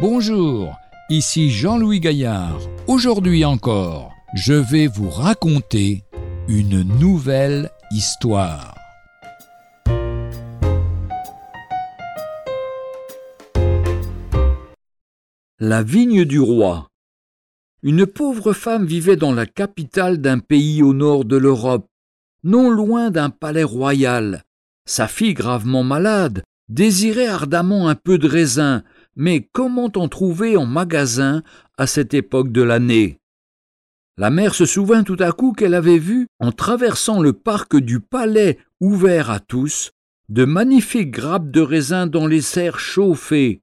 Bonjour, ici Jean-Louis Gaillard. Aujourd'hui encore, je vais vous raconter une nouvelle histoire. La vigne du roi. Une pauvre femme vivait dans la capitale d'un pays au nord de l'Europe, non loin d'un palais royal. Sa fille, gravement malade, désirait ardemment un peu de raisin, mais comment en trouver en magasin à cette époque de l'année? La mère se souvint tout à coup qu'elle avait vu, en traversant le parc du palais ouvert à tous, de magnifiques grappes de raisin dans les serres chauffées.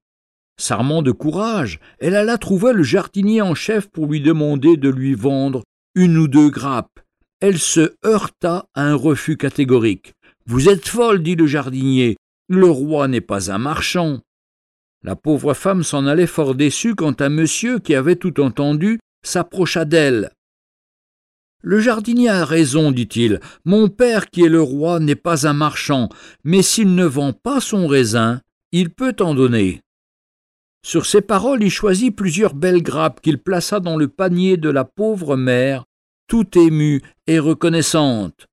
S'armant de courage, elle alla trouver le jardinier en chef pour lui demander de lui vendre une ou deux grappes. Elle se heurta à un refus catégorique. Vous êtes folle, dit le jardinier. Le roi n'est pas un marchand. La pauvre femme s'en allait fort déçue quand un monsieur qui avait tout entendu s'approcha d'elle. Le jardinier a raison, dit-il. Mon père, qui est le roi, n'est pas un marchand, mais s'il ne vend pas son raisin, il peut en donner. Sur ces paroles, il choisit plusieurs belles grappes qu'il plaça dans le panier de la pauvre mère, tout émue et reconnaissante.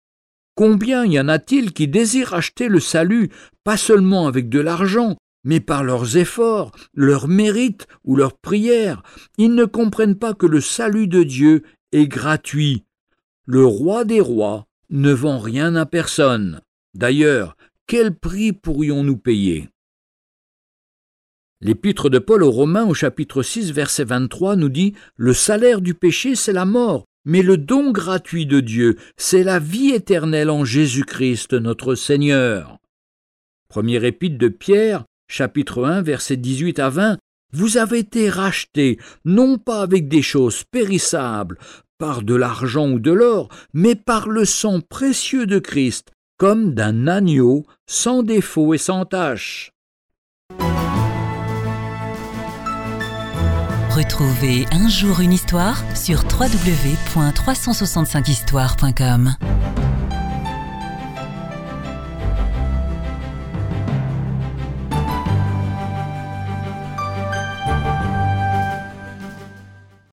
Combien y en a-t-il qui désirent acheter le salut, pas seulement avec de l'argent, mais par leurs efforts, leurs mérites ou leurs prières Ils ne comprennent pas que le salut de Dieu est gratuit. Le roi des rois ne vend rien à personne. D'ailleurs, quel prix pourrions-nous payer? L'épître de Paul aux Romains au chapitre 6 verset 23 nous dit Le salaire du péché c'est la mort, mais le don gratuit de Dieu c'est la vie éternelle en Jésus-Christ notre Seigneur. Premier épître de Pierre, chapitre 1 verset 18 à 20 Vous avez été rachetés non pas avec des choses périssables, par de l'argent ou de l'or, mais par le sang précieux de Christ, comme d'un agneau sans défaut et sans tache. Retrouvez un jour une histoire sur www.365histoire.com.